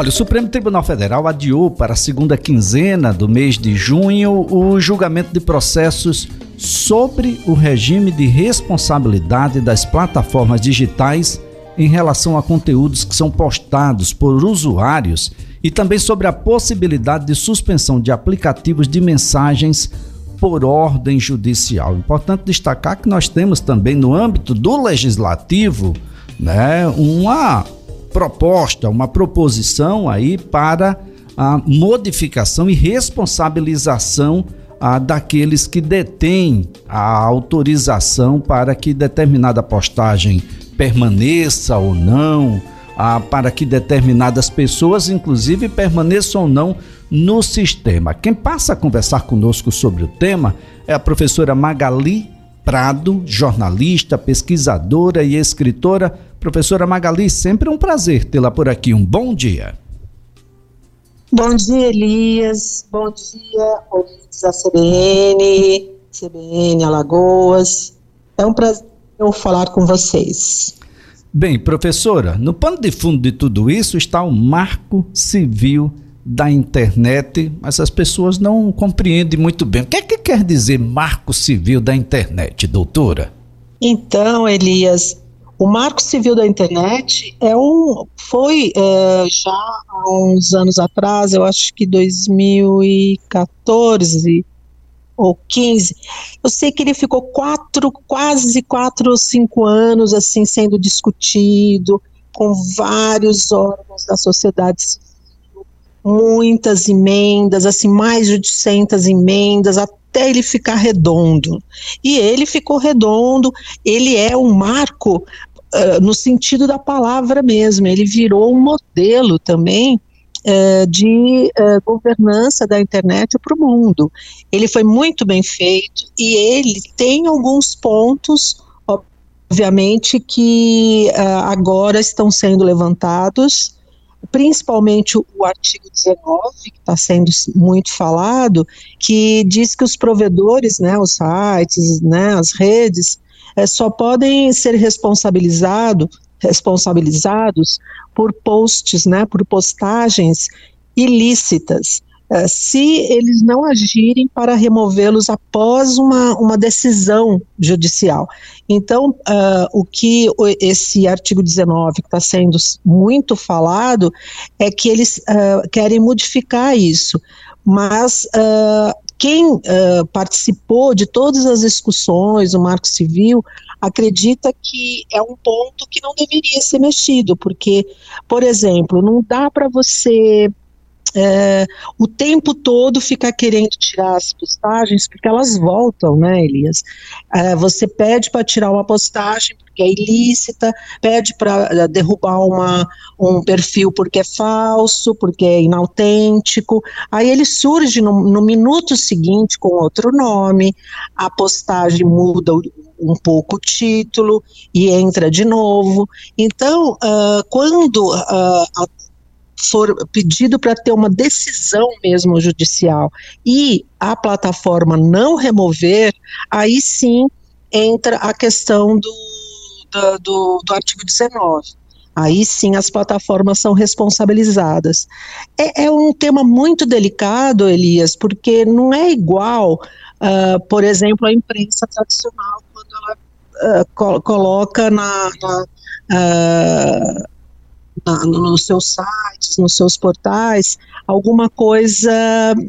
Olha, o Supremo Tribunal Federal adiou para a segunda quinzena do mês de junho o julgamento de processos sobre o regime de responsabilidade das plataformas digitais em relação a conteúdos que são postados por usuários e também sobre a possibilidade de suspensão de aplicativos de mensagens por ordem judicial. Importante destacar que nós temos também no âmbito do legislativo, né, uma proposta, uma proposição aí para a modificação e responsabilização a, daqueles que detêm a autorização para que determinada postagem permaneça ou não, a, para que determinadas pessoas, inclusive, permaneçam ou não no sistema. Quem passa a conversar conosco sobre o tema é a professora Magali Prado, jornalista, pesquisadora e escritora. Professora Magali, sempre um prazer tê-la por aqui. Um bom dia. Bom dia, Elias. Bom dia, ouvintes da CBN, CBN Alagoas. É um prazer falar com vocês. Bem, professora, no pano de fundo de tudo isso está o Marco Civil da internet, mas as pessoas não compreendem muito bem. O que é que quer dizer marco civil da internet, doutora? Então, Elias, o Marco Civil da Internet é um, foi é, já há uns anos atrás, eu acho que 2014 ou 15. Eu sei que ele ficou quatro, quase quatro ou cinco anos assim sendo discutido com vários órgãos da sociedade civil muitas emendas, assim, mais de 800 emendas, até ele ficar redondo. E ele ficou redondo, ele é um marco uh, no sentido da palavra mesmo, ele virou um modelo também uh, de uh, governança da internet para o mundo. Ele foi muito bem feito e ele tem alguns pontos obviamente que agora estão sendo levantados principalmente o, artigo 19, que está sendo muito falado, que diz que os provedores, né, os sites, né, as redes, é, só podem ser responsabilizado, responsabilizados por posts, né, por postagens ilícitas. É, se eles não agirem para removê-los após uma, uma decisão judicial. Então, uh, o que esse artigo 19, que está sendo muito falado, é que eles uh, querem modificar isso. Mas uh, quem participou de todas as discussões do Marco Civil acredita que é um ponto que não deveria ser mexido, porque, por exemplo, não dá para você é, o tempo todo ficar querendo tirar as postagens, porque elas voltam, né, Elias? É, você pede para tirar uma postagem porque é ilícita, pede para é, derrubar uma, um perfil porque é falso, porque é inautêntico, aí ele surge no, no minuto seguinte com outro nome, a postagem muda um pouco o título e entra de novo. Então, uh, quando uh, for pedido para ter uma decisão mesmo judicial e a plataforma não remover, aí sim entra a questão do, do, do, artigo 19. Aí sim as plataformas são responsabilizadas. É, é, um tema muito delicado, Elias, porque não é igual, uh, por exemplo, a imprensa tradicional, quando ela uh, col coloca na, na uh, na, nos seus sites, nos seus portais, alguma coisa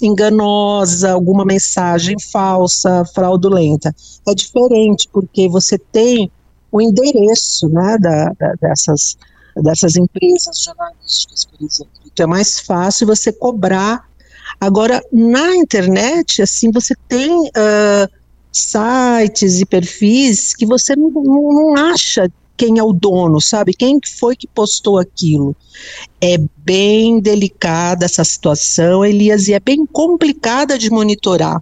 enganosa, alguma mensagem falsa, fraudulenta. É diferente, porque você tem o endereço né, da, da, dessas, dessas empresas jornalísticas, por exemplo. Então é mais fácil você cobrar. Agora, na internet, assim, você tem uh, sites e perfis que você não, não acha quem é o dono, sabe? Quem foi que postou aquilo? É bem delicada essa situação, Elias, e é bem complicada de monitorar.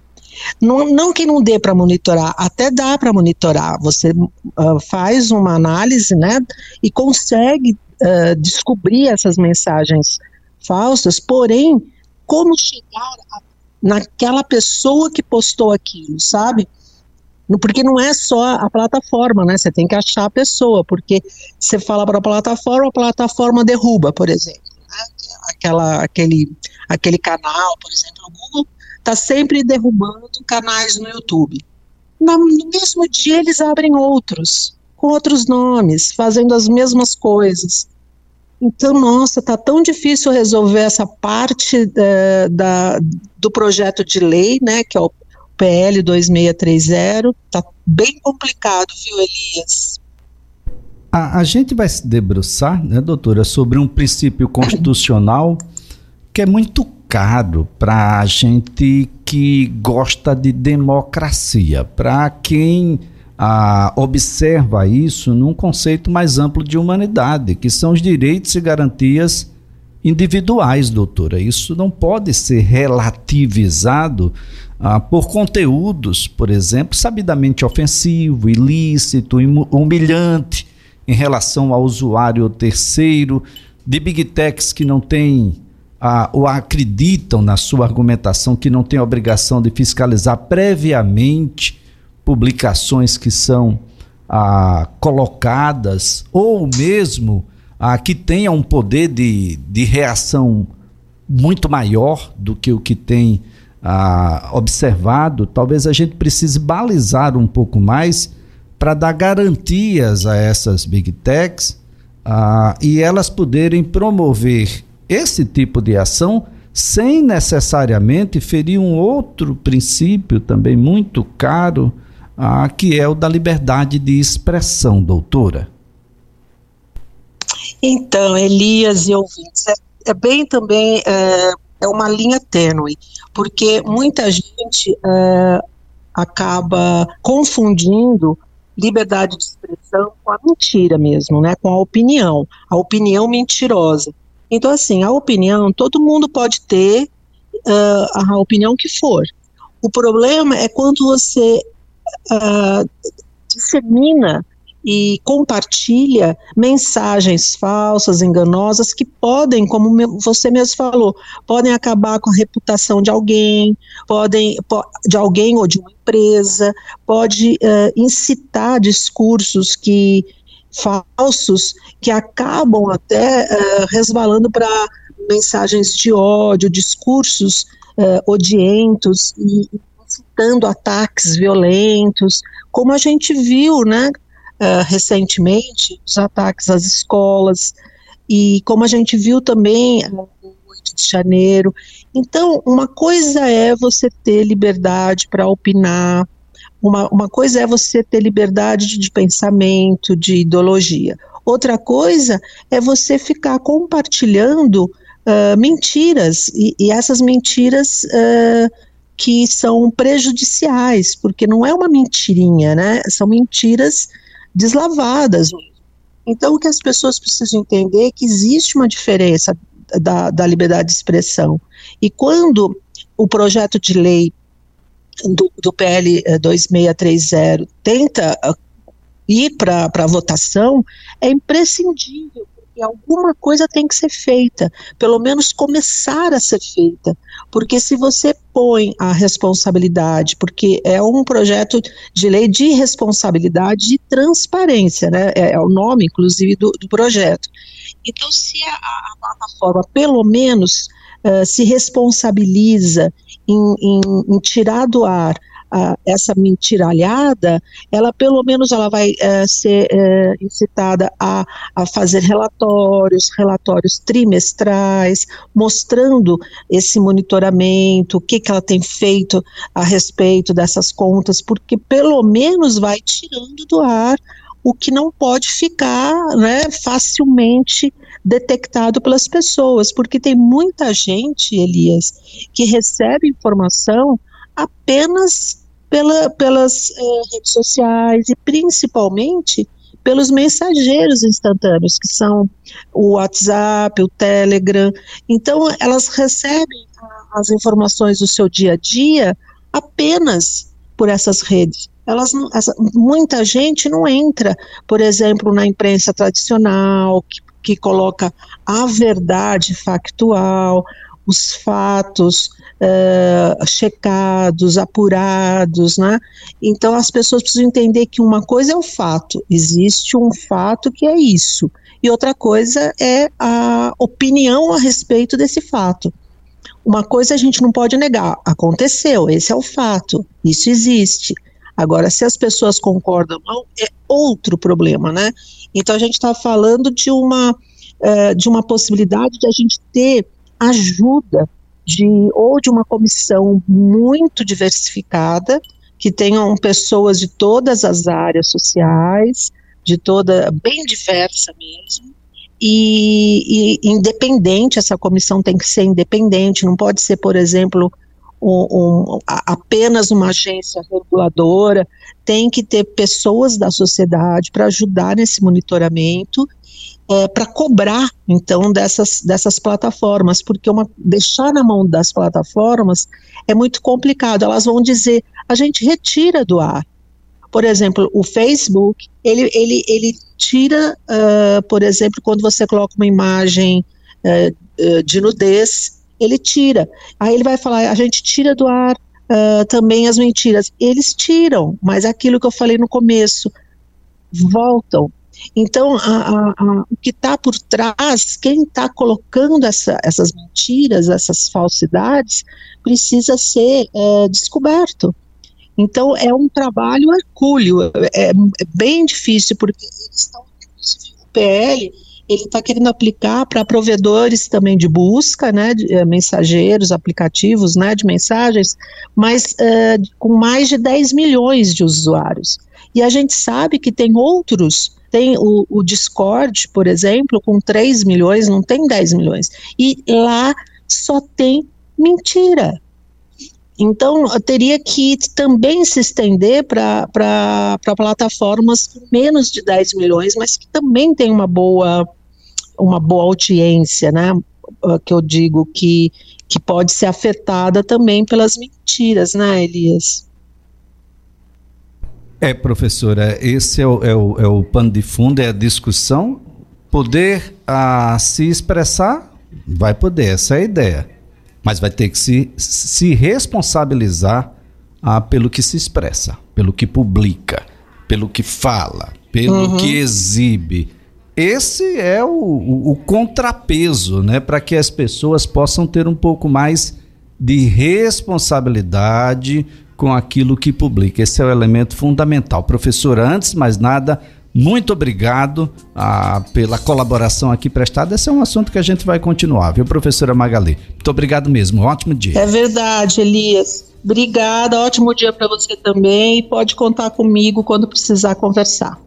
Não, não que não dê para monitorar, até dá para monitorar. Você uh, faz uma análise, né, e consegue uh, descobrir essas mensagens falsas, porém, como chegar a, naquela pessoa que postou aquilo, sabe? porque não é só a plataforma, né? Você tem que achar a pessoa, porque você fala para a plataforma, a plataforma derruba, por exemplo. Né? aquela, aquele, aquele canal, por exemplo, o Google está sempre derrubando canais no YouTube. No mesmo dia eles abrem outros, com outros nomes, fazendo as mesmas coisas. Então, nossa, tá tão difícil resolver essa parte é, da, do projeto de lei, né, que é o PL 2630, tá bem complicado, viu, Elias? A, a gente vai se debruçar, né, doutora, sobre um princípio constitucional que é muito caro para a gente que gosta de democracia, para quem ah, observa isso num conceito mais amplo de humanidade, que são os direitos e garantias individuais, doutora. Isso não pode ser relativizado ah, por conteúdos, por exemplo, sabidamente ofensivo, ilícito, humilhante em relação ao usuário terceiro, de big techs que não têm ah, ou acreditam na sua argumentação que não tem obrigação de fiscalizar previamente publicações que são ah, colocadas ou mesmo ah, que tenha um poder de, de reação muito maior do que o que tem ah, observado, talvez a gente precise balizar um pouco mais para dar garantias a essas big techs ah, e elas poderem promover esse tipo de ação sem necessariamente ferir um outro princípio também muito caro, ah, que é o da liberdade de expressão, doutora. Então, Elias e ouvintes, é, é bem também é, é, uma linha tênue, porque muita gente é, acaba confundindo liberdade de expressão com a mentira mesmo, né, com a opinião, a opinião mentirosa. Então, assim, a opinião, todo mundo pode ter uh, a opinião que for. O problema é quando você uh, dissemina e compartilha mensagens falsas, enganosas, que podem, como você mesmo falou, podem acabar com a reputação de alguém, podem de alguém ou de uma empresa, pode uh, incitar discursos que falsos que acabam até uh, resvalando para mensagens de ódio, discursos uh, odientos e incitando ataques violentos, como a gente viu, né, uh, recentemente, os ataques às escolas e como a gente viu também no 8 de janeiro. Então, uma coisa é você ter liberdade para opinar, uma, uma coisa é você ter liberdade de, pensamento, de ideologia. Outra coisa é você ficar compartilhando uh, mentiras, e, e, essas mentiras uh, que são prejudiciais, porque não é uma mentirinha, né? São mentiras deslavadas. Então, o que as pessoas precisam entender é que existe uma diferença da, da liberdade de expressão. E quando o projeto de lei do, do PL 2630 tenta uh, ir para a votação, é imprescindível, porque alguma coisa tem que ser feita, pelo menos começar a ser feita, porque se você põe a responsabilidade, porque é um projeto de lei de responsabilidade e transparência, né, é, é o nome, inclusive, do, do projeto. Então, se a, a plataforma, pelo menos, uh, se responsabiliza em, em, em tirar do ar uh, essa mentiralhada, ela pelo menos ela vai uh, ser uh, incitada a, a fazer relatórios, relatórios trimestrais, mostrando esse monitoramento, o que, que ela tem feito a respeito dessas contas, porque pelo menos vai tirando do ar o que não pode ficar né, facilmente detectado pelas pessoas, porque tem muita gente, Elias, que recebe informação apenas pela, pelas eh, redes sociais e principalmente pelos mensageiros instantâneos, que são o WhatsApp, o Telegram. Então, elas recebem as informações do seu dia a dia apenas por essas redes. Elas, essa, muita gente não entra, por exemplo, na imprensa tradicional, que que coloca a verdade factual, os fatos uh, checados, apurados, né? Então as pessoas precisam entender que uma coisa é o fato, existe um fato que é isso, e outra coisa é a, opinião a respeito desse fato. Uma coisa a gente não pode negar, aconteceu, esse é o fato, isso existe. Agora, se as pessoas concordam ou não, é outro problema, né? Então a gente está falando de uma, uh, de uma possibilidade de a gente ter ajuda de ou de uma comissão muito diversificada, que tenham pessoas de todas as áreas sociais, de toda, bem diversa mesmo, e, e, independente, essa comissão tem que ser independente, não pode ser, por exemplo, um, um, apenas uma agência reguladora, tem que ter pessoas da sociedade para ajudar nesse monitoramento, é, para cobrar, então, dessas, dessas plataformas, porque uma, deixar na mão das plataformas é muito complicado, elas vão dizer, a gente retira do ar, por exemplo, o Facebook, ele, ele, ele tira, uh, por exemplo, quando você coloca uma imagem uh, de nudez, ele tira. Aí ele vai falar, a gente tira do ar uh, também as mentiras. Eles tiram, mas aquilo que eu falei no começo, voltam. Então, a, a, a, o que está por trás, quem está colocando essa, essas mentiras, essas falsidades, precisa ser é, descoberto. Então, é um trabalho hercúleo, é, é bem difícil, porque eles estão, o PL, ele está querendo aplicar para provedores também de busca, né, de, uh, mensageiros, aplicativos, né, de mensagens, mas uh, com mais de 10 milhões de usuários. E a gente sabe que tem outros, tem o, o Discord, por exemplo, com 3 milhões, não tem 10 milhões, e lá só tem mentira, então, teria que também se estender para plataformas com menos de 10 milhões, mas que também tem uma boa, uma boa audiência, né? Ah, que eu digo que, que pode ser afetada também pelas mentiras, né, Elias? É, professora, esse é o, é o, é o pano de fundo, é a discussão. Poder a, ah, se expressar, vai poder, essa é a ideia mas vai ter que se, se responsabilizar ah, pelo que se expressa, pelo que publica, pelo que fala, pelo uhum. que exibe. Esse é o, o, o contrapeso, né, para que as pessoas possam ter um pouco mais de responsabilidade com aquilo que publica. Esse é o elemento fundamental. Professor, antes mais nada, muito obrigado ah, pela colaboração aqui prestada. Esse é um assunto que a gente vai continuar, viu, professora Magali? Muito obrigado mesmo. Ótimo dia. É verdade, Elias. Obrigada. Ótimo dia para você também. Pode contar comigo quando precisar conversar.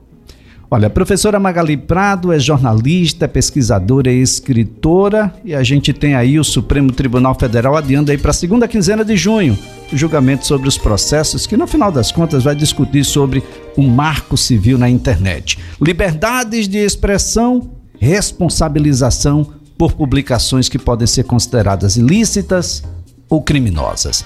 Olha, a professora Magali Prado é jornalista, pesquisadora e escritora e a gente tem aí o Supremo Tribunal Federal adiando aí para a segunda quinzena de junho o julgamento sobre os processos que no final das contas vai discutir sobre o marco civil na internet. Liberdades de expressão, responsabilização por publicações que podem ser consideradas ilícitas ou criminosas.